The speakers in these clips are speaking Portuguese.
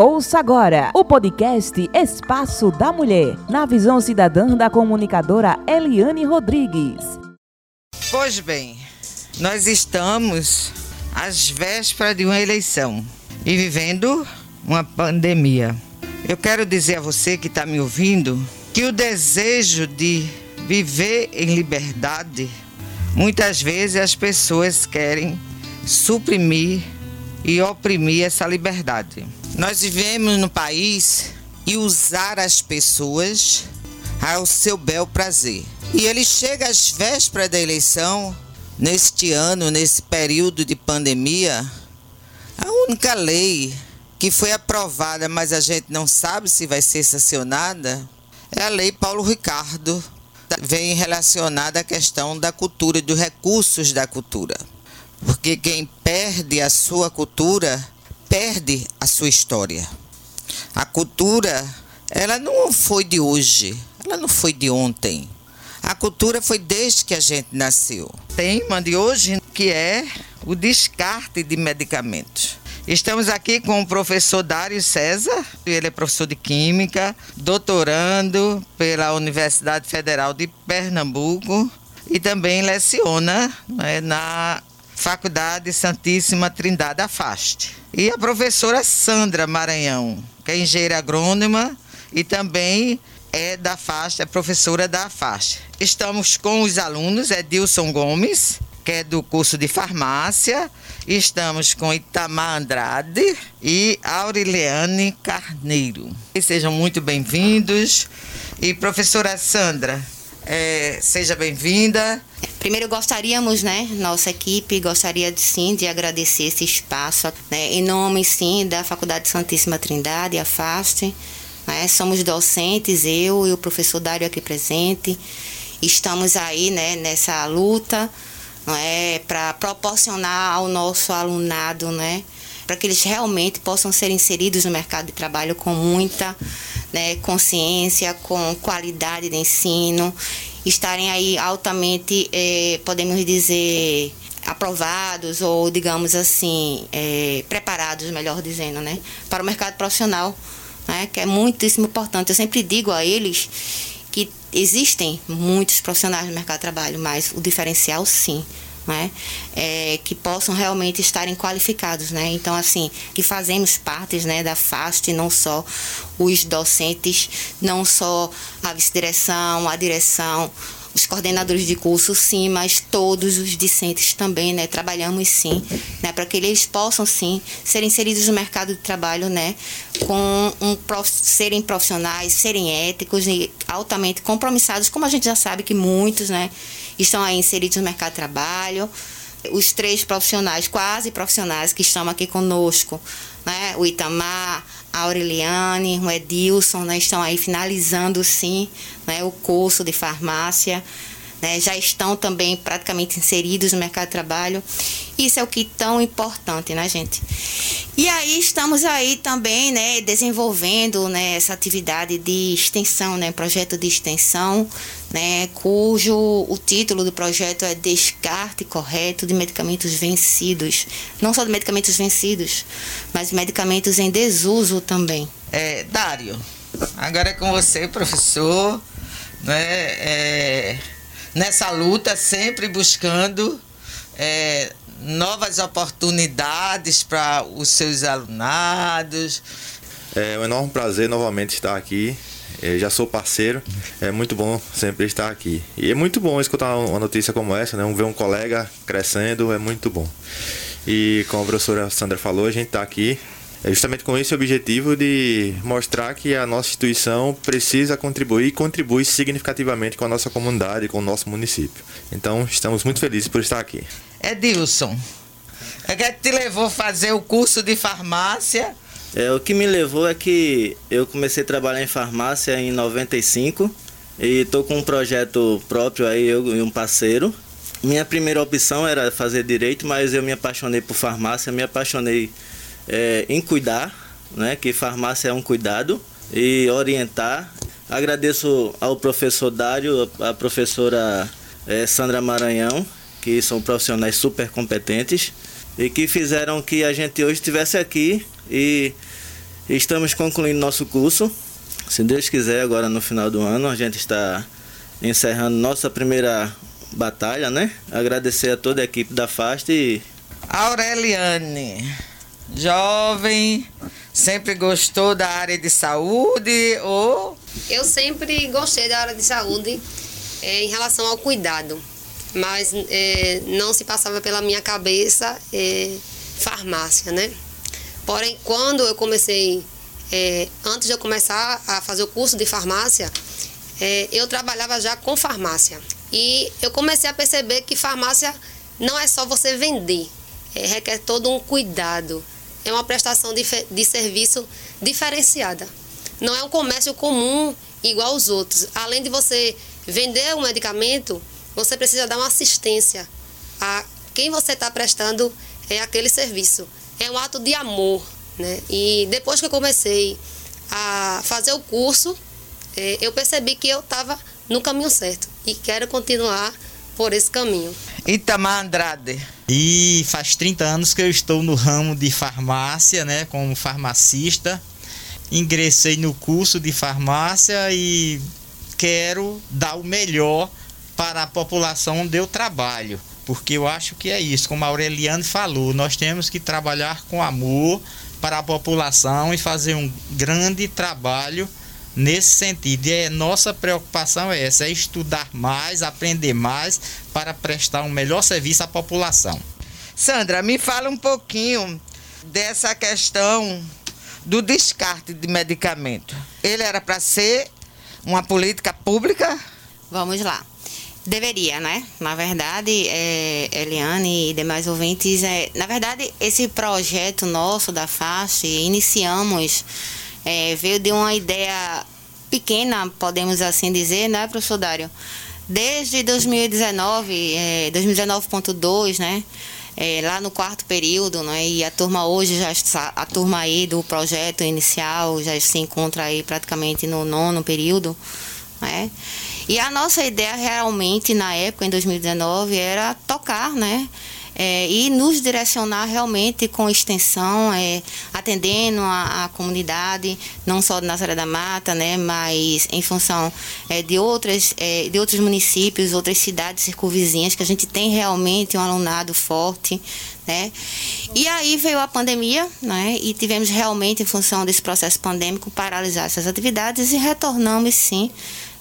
Ouça agora o podcast Espaço da Mulher, na visão cidadã da comunicadora Eliane Rodrigues. Pois bem, nós estamos às vésperas de uma eleição e vivendo uma pandemia. Eu quero dizer a você que está me ouvindo que o desejo de viver em liberdade, muitas vezes as pessoas querem suprimir e oprimir essa liberdade. Nós vivemos no país e usar as pessoas ao seu bel prazer. E ele chega às vésperas da eleição, neste ano, nesse período de pandemia, a única lei que foi aprovada, mas a gente não sabe se vai ser sancionada, é a lei Paulo Ricardo, vem relacionada à questão da cultura dos recursos da cultura. Porque quem perde a sua cultura perde a sua história. A cultura, ela não foi de hoje, ela não foi de ontem. A cultura foi desde que a gente nasceu. Tema de hoje que é o descarte de medicamentos. Estamos aqui com o professor Dário César, ele é professor de Química, doutorando pela Universidade Federal de Pernambuco e também leciona né, na Faculdade Santíssima Trindade Afaste. E a professora Sandra Maranhão, que é engenheira agrônoma e também é da Afaste, é professora da Afaste. Estamos com os alunos, Edilson Gomes, que é do curso de farmácia. Estamos com Itamar Andrade e Aureliane Carneiro. E sejam muito bem-vindos. E professora Sandra, é, seja bem-vinda. Primeiro gostaríamos, né, nossa equipe gostaria de, sim de agradecer esse espaço, né, em nome sim da Faculdade Santíssima Trindade, a FAST. Né, somos docentes, eu e o professor Dário aqui presente. Estamos aí, né, nessa luta, é, para proporcionar ao nosso alunado, né, para que eles realmente possam ser inseridos no mercado de trabalho com muita né, consciência, com qualidade de ensino, estarem aí altamente, é, podemos dizer, aprovados ou, digamos assim, é, preparados, melhor dizendo, né, para o mercado profissional, né, que é muitíssimo importante. Eu sempre digo a eles que existem muitos profissionais no mercado de trabalho, mas o diferencial, sim, né? É, que possam realmente estarem qualificados, né? Então, assim, que fazemos partes, né, da FAST, não só os docentes, não só a vice-direção, a direção, os coordenadores de curso, sim, mas todos os discentes também, né? Trabalhamos sim, né? Para que eles possam sim ser inseridos no mercado de trabalho, né? Com um prof... serem profissionais, serem éticos e altamente compromissados, como a gente já sabe que muitos, né? Estão aí inseridos no mercado de trabalho. Os três profissionais, quase profissionais, que estão aqui conosco, né? o Itamar, a Aureliane, o Edilson, né? estão aí finalizando, sim, né? o curso de farmácia. Né? Já estão também praticamente inseridos no mercado de trabalho. Isso é o que é tão importante, né, gente? E aí estamos aí também, né, desenvolvendo, né, essa atividade de extensão, né, projeto de extensão, né, cujo o título do projeto é Descarte Correto de Medicamentos Vencidos. Não só de medicamentos vencidos, mas medicamentos em desuso também. É, Dário, agora é com você, professor, né, é, nessa luta sempre buscando é, novas oportunidades para os seus alunados. É um enorme prazer novamente estar aqui. Eu já sou parceiro, é muito bom sempre estar aqui. E é muito bom escutar uma notícia como essa, né? ver um colega crescendo, é muito bom. E como a professora Sandra falou, a gente está aqui é justamente com esse objetivo de mostrar que a nossa instituição precisa contribuir e contribui significativamente com a nossa comunidade, com o nosso município. Então, estamos muito felizes por estar aqui. Edilson, é que te levou a fazer o curso de farmácia? É, o que me levou é que eu comecei a trabalhar em farmácia em 95 e estou com um projeto próprio aí, eu e um parceiro. Minha primeira opção era fazer direito, mas eu me apaixonei por farmácia, me apaixonei é, em cuidar, né, que farmácia é um cuidado, e orientar. Agradeço ao professor Dário, à professora é, Sandra Maranhão, que são profissionais super competentes e que fizeram que a gente hoje estivesse aqui e Estamos concluindo nosso curso. Se Deus quiser, agora no final do ano, a gente está encerrando nossa primeira batalha, né? Agradecer a toda a equipe da FAST e. Aureliane, jovem, sempre gostou da área de saúde ou. Eu sempre gostei da área de saúde é, em relação ao cuidado, mas é, não se passava pela minha cabeça é, farmácia, né? Porém, quando eu comecei, é, antes de eu começar a fazer o curso de farmácia, é, eu trabalhava já com farmácia. E eu comecei a perceber que farmácia não é só você vender, é, requer todo um cuidado. É uma prestação de, de serviço diferenciada. Não é um comércio comum igual aos outros. Além de você vender um medicamento, você precisa dar uma assistência a quem você está prestando é aquele serviço é um ato de amor, né? E depois que eu comecei a fazer o curso, é, eu percebi que eu estava no caminho certo e quero continuar por esse caminho. Itamar Andrade. E faz 30 anos que eu estou no ramo de farmácia, né, como farmacista. Ingressei no curso de farmácia e quero dar o melhor para a população onde eu trabalho porque eu acho que é isso, como a Aureliane falou, nós temos que trabalhar com amor para a população e fazer um grande trabalho nesse sentido. E é, nossa preocupação é essa, é estudar mais, aprender mais para prestar um melhor serviço à população. Sandra, me fala um pouquinho dessa questão do descarte de medicamento. Ele era para ser uma política pública? Vamos lá. Deveria, né? Na verdade, é, Eliane e demais ouvintes, é, na verdade, esse projeto nosso da FAST, iniciamos, é, veio de uma ideia pequena, podemos assim dizer, né, professor Dário? Desde 2019, é, 2019.2, né? É, lá no quarto período, né? E a turma hoje já está, a turma aí do projeto inicial já se encontra aí praticamente no nono período, né? E a nossa ideia realmente na época, em 2019, era tocar, né? É, e nos direcionar realmente com extensão, é, atendendo a, a, comunidade, não só de Nazaré da Mata, né, mas em função é, de, outras, é, de outros municípios, outras cidades circunvizinhas, que a gente tem realmente um alunado forte. Né? E aí veio a pandemia, né, e tivemos realmente, em função desse processo pandêmico, paralisar essas atividades e retornamos sim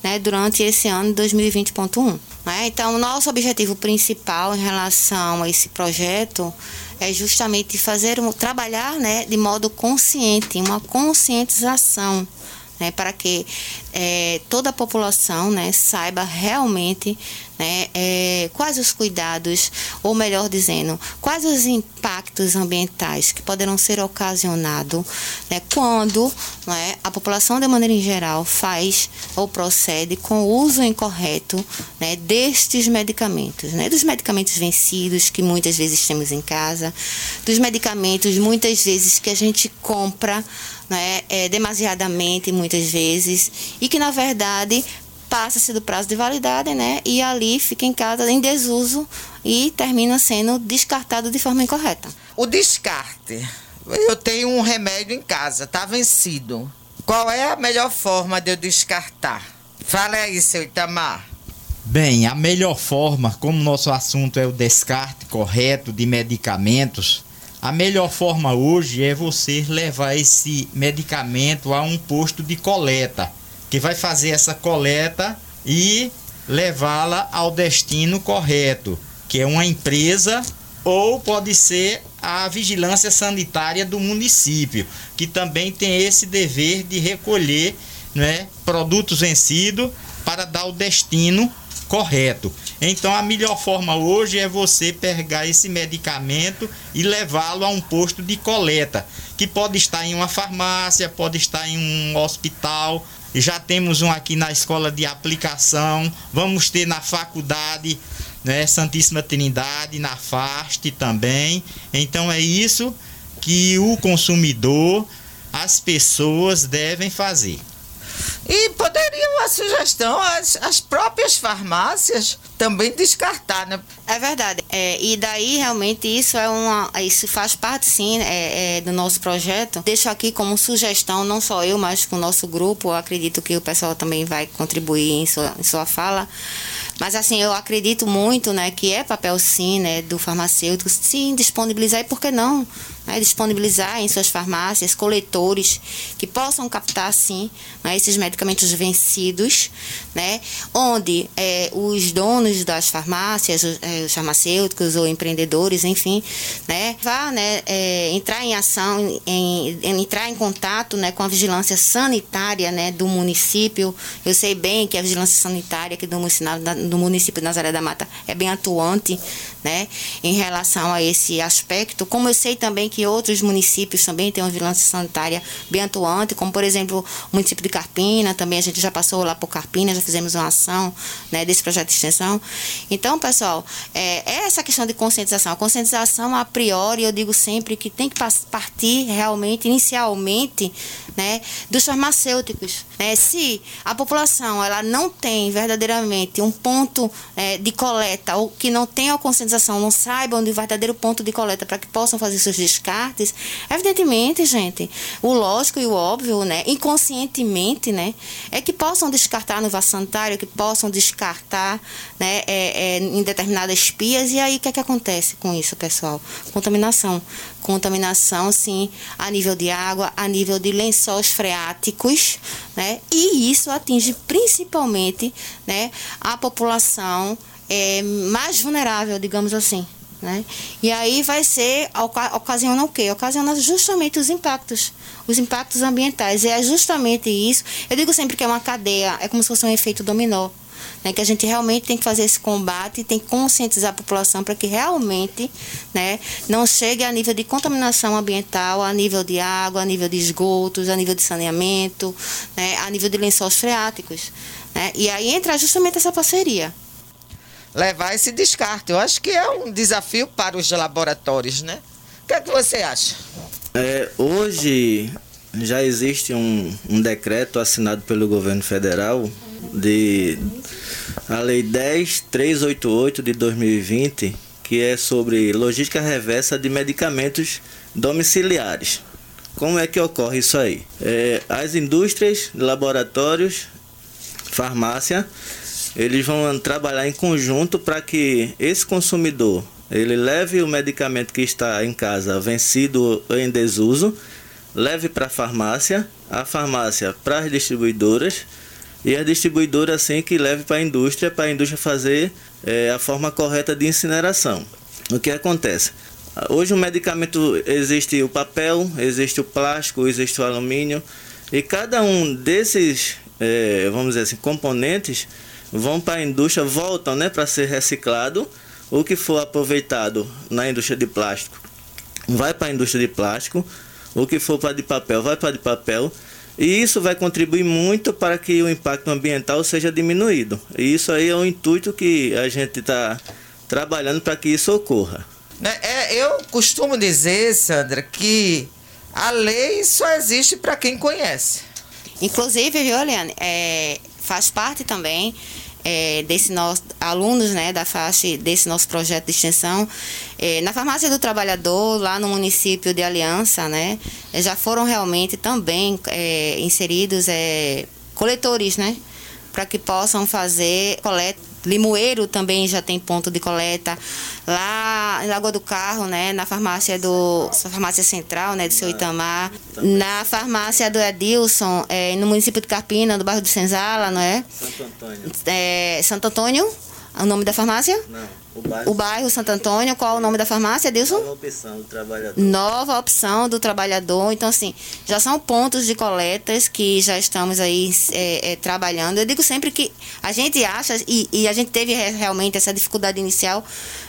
né, durante esse ano 2020.1. Né? Então, nosso objetivo principal em relação a esse projeto é justamente fazer trabalhar né, de modo consciente, uma conscientização né, para que é, toda a população né, saiba realmente né, é, quais os cuidados, ou melhor dizendo, quais os impactos ambientais que poderão ser ocasionados né, quando né, a população, de maneira em geral, faz ou procede com o uso incorreto né, destes medicamentos, né, dos medicamentos vencidos que muitas vezes temos em casa, dos medicamentos muitas vezes que a gente compra né, é, demasiadamente muitas vezes e que na verdade passa-se do prazo de validade, né? E ali fica em casa em desuso e termina sendo descartado de forma incorreta. O descarte. Eu tenho um remédio em casa, está vencido. Qual é a melhor forma de eu descartar? Fala aí, seu Itamar. Bem, a melhor forma, como nosso assunto é o descarte correto de medicamentos, a melhor forma hoje é você levar esse medicamento a um posto de coleta, que vai fazer essa coleta e levá-la ao destino correto, que é uma empresa ou pode ser a vigilância sanitária do município, que também tem esse dever de recolher né, produtos vencidos para dar o destino correto. Então a melhor forma hoje é você pegar esse medicamento e levá-lo a um posto de coleta, que pode estar em uma farmácia, pode estar em um hospital. Já temos um aqui na escola de aplicação, vamos ter na faculdade, né, Santíssima Trindade, na FAST também. Então é isso que o consumidor, as pessoas devem fazer. E poderiam a sugestão, as, as próprias farmácias também descartar, né? É verdade. É, e daí realmente isso é uma. Isso faz parte sim é, é, do nosso projeto. Deixo aqui como sugestão, não só eu, mas com o nosso grupo. Eu acredito que o pessoal também vai contribuir em sua, em sua fala. Mas assim, eu acredito muito, né, que é papel sim, né, do farmacêutico, sim, disponibilizar e por que não? Né, disponibilizar em suas farmácias coletores que possam captar sim né, esses medicamentos vencidos, né, onde é, os donos das farmácias, os, é, os, farmacêuticos ou empreendedores, enfim, né, vá né, é, entrar em ação, em, em, entrar em contato né, com a vigilância sanitária né, do município. Eu sei bem que a vigilância sanitária aqui do município, do município de Nazaré da Mata é bem atuante né, em relação a esse aspecto, como eu sei também que outros municípios também têm uma vigilância sanitária bem atuante, como por exemplo o município de Carpina, também a gente já passou lá por Carpina, já fizemos uma ação né, desse projeto de extensão. Então, pessoal, é, é essa questão de conscientização. A conscientização, a priori, eu digo sempre que tem que partir realmente, inicialmente, né, dos farmacêuticos. Né? Se a população ela não tem verdadeiramente um ponto é, de coleta ou que não tenha a conscientização, não saiba onde o verdadeiro ponto de coleta para que possam fazer seus descartes, evidentemente, gente, o lógico e o óbvio, né, inconscientemente, né, é que possam descartar no vaso sanitário, que possam descartar, né, é, é, em determinadas pias e aí o que é que acontece com isso, pessoal? Contaminação contaminação, sim, a nível de água, a nível de lençóis freáticos, né? E isso atinge principalmente, né, a população é, mais vulnerável, digamos assim. Né? E aí vai ser, ocasiona o quê? Ocasiona justamente os impactos, os impactos ambientais. E é justamente isso. Eu digo sempre que é uma cadeia, é como se fosse um efeito dominó né, que a gente realmente tem que fazer esse combate, tem que conscientizar a população para que realmente né, não chegue a nível de contaminação ambiental, a nível de água, a nível de esgotos, a nível de saneamento, né, a nível de lençóis freáticos. Né? E aí entra justamente essa parceria. Levar esse descarte. Eu acho que é um desafio para os laboratórios, né? O que é que você acha? É, hoje já existe um, um decreto assinado pelo governo federal de a Lei 10388 de 2020, que é sobre logística reversa de medicamentos domiciliares. Como é que ocorre isso aí? É, as indústrias, laboratórios, farmácia, eles vão trabalhar em conjunto para que esse consumidor ele leve o medicamento que está em casa vencido ou em desuso, leve para a farmácia, a farmácia para as distribuidoras e a distribuidora assim que leve para a indústria, para a indústria fazer é, a forma correta de incineração. O que acontece? Hoje o medicamento existe o papel, existe o plástico, existe o alumínio e cada um desses, é, vamos dizer assim, componentes vão para a indústria, voltam né, para ser reciclado. O que for aproveitado na indústria de plástico vai para a indústria de plástico, o que for para de papel vai para de papel e isso vai contribuir muito para que o impacto ambiental seja diminuído. E isso aí é o intuito que a gente está trabalhando para que isso ocorra. Né, é, eu costumo dizer, Sandra, que a lei só existe para quem conhece. Inclusive, viu, Eliane, é, faz parte também é, desse nosso alunos né, da faixa desse nosso projeto de extensão. É, na farmácia do trabalhador, lá no município de Aliança, né, já foram realmente também é, inseridos é, coletores, né? Para que possam fazer coleta Limoeiro também já tem ponto de coleta. Lá em Lagoa do Carro, né? Na farmácia do. Farmácia Central, né? Do seu Itamar. Na farmácia do Edilson, é, no município de Carpina, do bairro do Senzala, não é? Santo Antônio. É, Santo Antônio, o nome da farmácia? Não. O bairro, o bairro Santo Antônio, qual o nome da farmácia, Dilson? Nova opção do trabalhador. Nova opção do trabalhador. Então, assim, já são pontos de coletas que já estamos aí é, é, trabalhando. Eu digo sempre que a gente acha, e, e a gente teve realmente essa dificuldade inicial,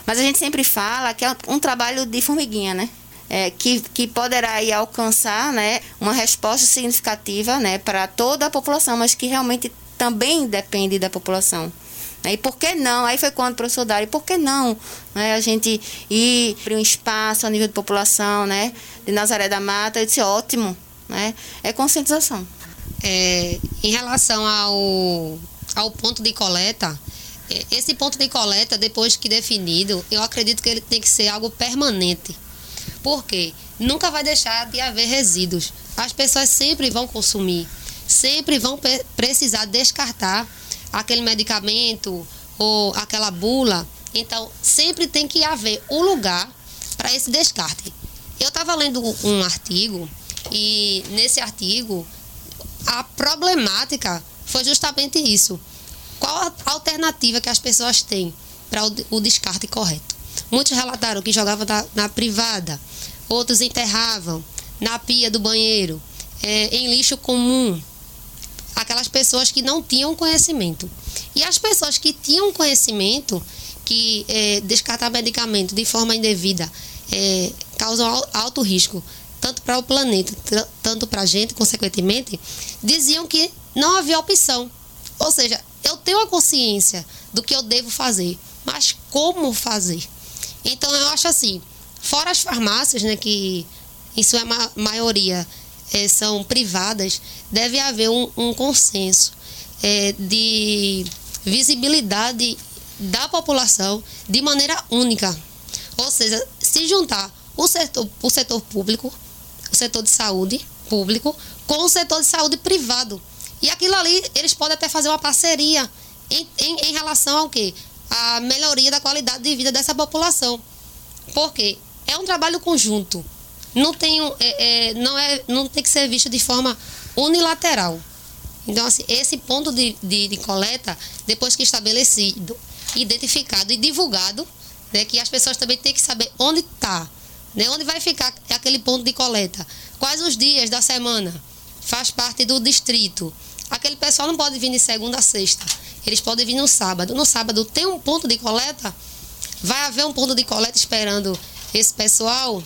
mas a gente sempre fala que é um trabalho de formiguinha, né? É, que, que poderá aí alcançar né, uma resposta significativa né, para toda a população, mas que realmente também depende da população. E por que não? Aí foi quando o professor Dário, por que não né, a gente ir para um espaço a nível de população, né, de Nazaré da Mata? Eu disse, ótimo, né? É conscientização. É, em relação ao, ao ponto de coleta, é, esse ponto de coleta, depois que definido, eu acredito que ele tem que ser algo permanente. Por quê? Nunca vai deixar de haver resíduos. As pessoas sempre vão consumir, sempre vão precisar descartar aquele medicamento ou aquela bula. Então, sempre tem que haver um lugar para esse descarte. Eu estava lendo um artigo e nesse artigo a problemática foi justamente isso. Qual a alternativa que as pessoas têm para o descarte correto? Muitos relataram que jogavam na, na privada, outros enterravam na pia do banheiro, é, em lixo comum. Aquelas pessoas que não tinham conhecimento. E as pessoas que tinham conhecimento que é, descartar medicamento de forma indevida é, causa alto risco, tanto para o planeta, tanto para a gente, consequentemente, diziam que não havia opção. Ou seja, eu tenho a consciência do que eu devo fazer, mas como fazer? Então eu acho assim, fora as farmácias, né, que em sua maioria é, são privadas, deve haver um, um consenso é, de visibilidade da população de maneira única. Ou seja, se juntar o setor, o setor público, o setor de saúde público, com o setor de saúde privado. E aquilo ali, eles podem até fazer uma parceria em, em, em relação ao quê? A melhoria da qualidade de vida dessa população. Porque é um trabalho conjunto. Não tem, é, é, não, é, não tem que ser visto de forma unilateral. Então, assim, esse ponto de, de, de coleta, depois que estabelecido, identificado e divulgado, né, que as pessoas também têm que saber onde está, né, onde vai ficar aquele ponto de coleta, quais os dias da semana, faz parte do distrito. Aquele pessoal não pode vir de segunda a sexta, eles podem vir no sábado. No sábado tem um ponto de coleta, vai haver um ponto de coleta esperando esse pessoal.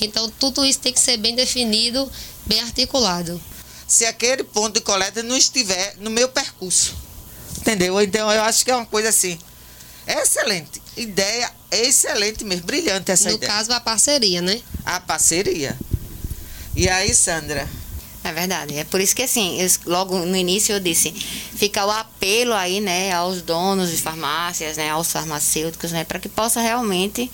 Então, tudo isso tem que ser bem definido, bem articulado. Se aquele ponto de coleta não estiver no meu percurso. Entendeu? Então, eu acho que é uma coisa assim. Excelente. Ideia excelente mesmo. Brilhante essa no ideia. No caso, a parceria, né? A parceria. E aí, Sandra? É verdade. É por isso que, assim, eu, logo no início eu disse, fica o apelo aí, né, aos donos de farmácias, né, aos farmacêuticos, né, para que possa realmente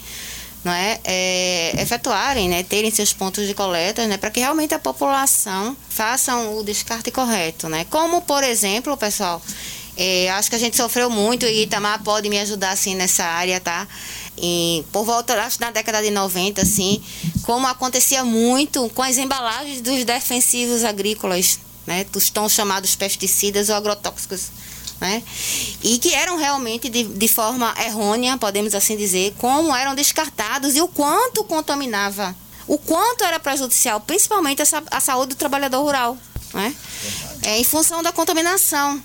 não é, é, efetuarem, né, terem seus pontos de coleta, né, para que realmente a população faça o descarte correto, né? Como, por exemplo, pessoal, é, acho que a gente sofreu muito e Itamar pode me ajudar assim nessa área, tá? E por volta, acho na década de 90, assim, como acontecia muito com as embalagens dos defensivos agrícolas, né? Dos tão chamados pesticidas ou agrotóxicos. Né? E que eram realmente de, de forma errônea, podemos assim dizer, como eram descartados e o quanto contaminava, o quanto era prejudicial, principalmente a, a saúde do trabalhador rural, né? É, em função da contaminação.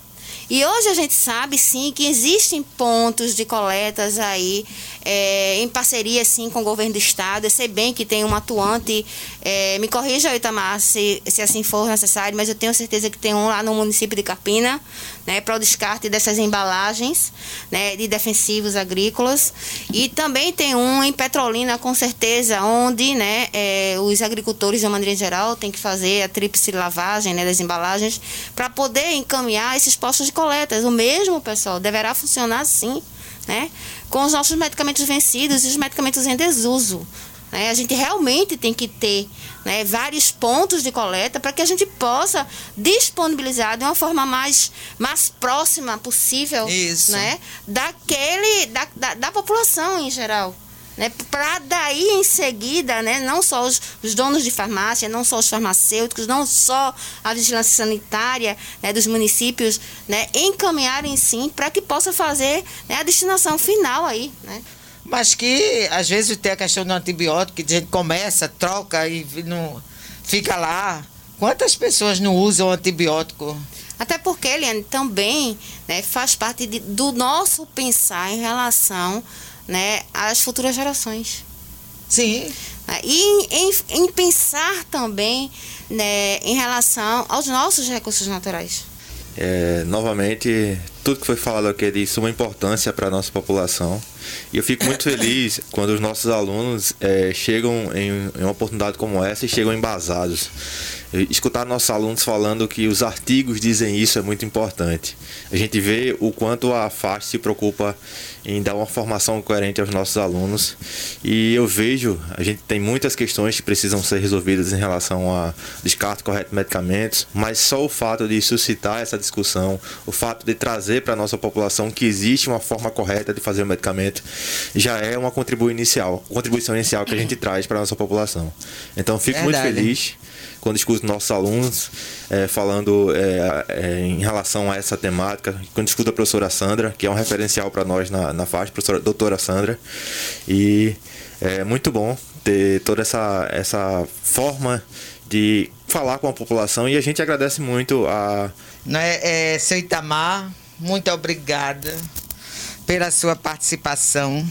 E hoje a gente sabe sim que existem pontos de coletas aí é, em parceria sim com o governo do estado. Eu sei bem que tem um atuante, é, me corrija, Itamar, se, se assim for necessário, mas eu tenho certeza que tem um lá no município de Capina, né, para o descarte dessas embalagens né, de defensivos agrícolas. E também tem um em Petrolina, com certeza, onde né, é, os agricultores, de uma maneira geral, têm que fazer a tríplice lavagem né, das embalagens para poder encaminhar esses postos de coletas. O mesmo, pessoal, deverá funcionar assim né? Com os nossos medicamentos vencidos e os medicamentos em desuso. Né? A gente realmente tem que ter né, vários pontos de coleta para que a gente possa disponibilizar de uma forma mais, mais próxima possível Isso. Né, daquele, da, da, da população em geral né, para daí em seguida, né, não só os, os, donos de farmácia, não só os farmacêuticos, não só a vigilância sanitária né, dos municípios, né, encaminharem sim para que possa fazer né, a destinação final aí, né. Mas que às vezes tem a questão do antibiótico, que a gente começa, troca e não fica lá. Quantas pessoas não usam antibiótico? Até porque, Eliane, também né, faz parte de, do nosso pensar em relação né, às futuras gerações. Sim. E em, em pensar também né, em relação aos nossos recursos naturais. É, novamente, tudo que foi falado aqui é de suma importância para a nossa população. E eu fico muito feliz quando os nossos alunos é, chegam em, em, uma oportunidade como essa e chegam embasados. Escutar nossos alunos falando que os artigos dizem isso é muito importante. A gente vê o quanto a FAST se preocupa em dar uma formação coerente aos nossos alunos e eu vejo, a gente tem muitas questões que precisam ser resolvidas em relação a descarte correto de medicamentos, mas só o fato de suscitar essa discussão, o fato de trazer para a nossa população que existe uma forma correta de fazer o medicamento, já é uma contribuição inicial, contribuição inicial que a gente traz para a nossa população. Então fico Verdade. muito feliz quando escuto nossos alunos é, falando é, é, em relação a essa temática, quando escuto a professora Sandra, que é um referencial para nós na, na faixa, professora doutora Sandra, e é muito bom ter toda essa, essa forma de falar com a população e a gente agradece muito a. É, é, seu Itamar, muito obrigada pela sua participação.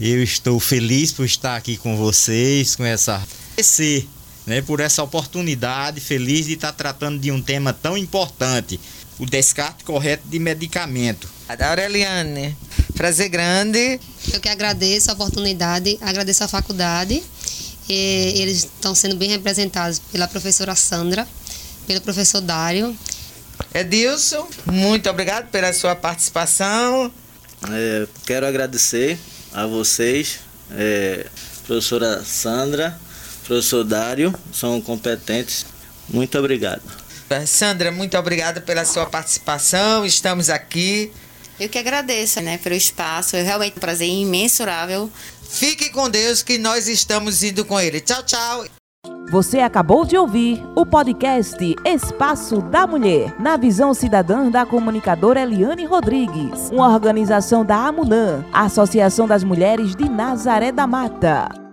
Eu estou feliz por estar aqui com vocês, com essa esse, né, por essa oportunidade, feliz de estar tratando de um tema tão importante, o descarte correto de medicamento. Aureliane, prazer grande. Eu que agradeço a oportunidade, agradeço a faculdade. E eles estão sendo bem representados pela professora Sandra, pelo professor Dário. Edilson, muito obrigado pela sua participação. É, quero agradecer a vocês, é, professora Sandra, professor Dário, são competentes. Muito obrigado. Sandra, muito obrigada pela sua participação. Estamos aqui. Eu que agradeço, né, pelo espaço. É realmente um prazer imensurável. Fique com Deus que nós estamos indo com ele. Tchau, tchau. Você acabou de ouvir o podcast Espaço da Mulher, na visão cidadã da comunicadora Eliane Rodrigues, uma organização da AMUNAM, Associação das Mulheres de Nazaré da Mata.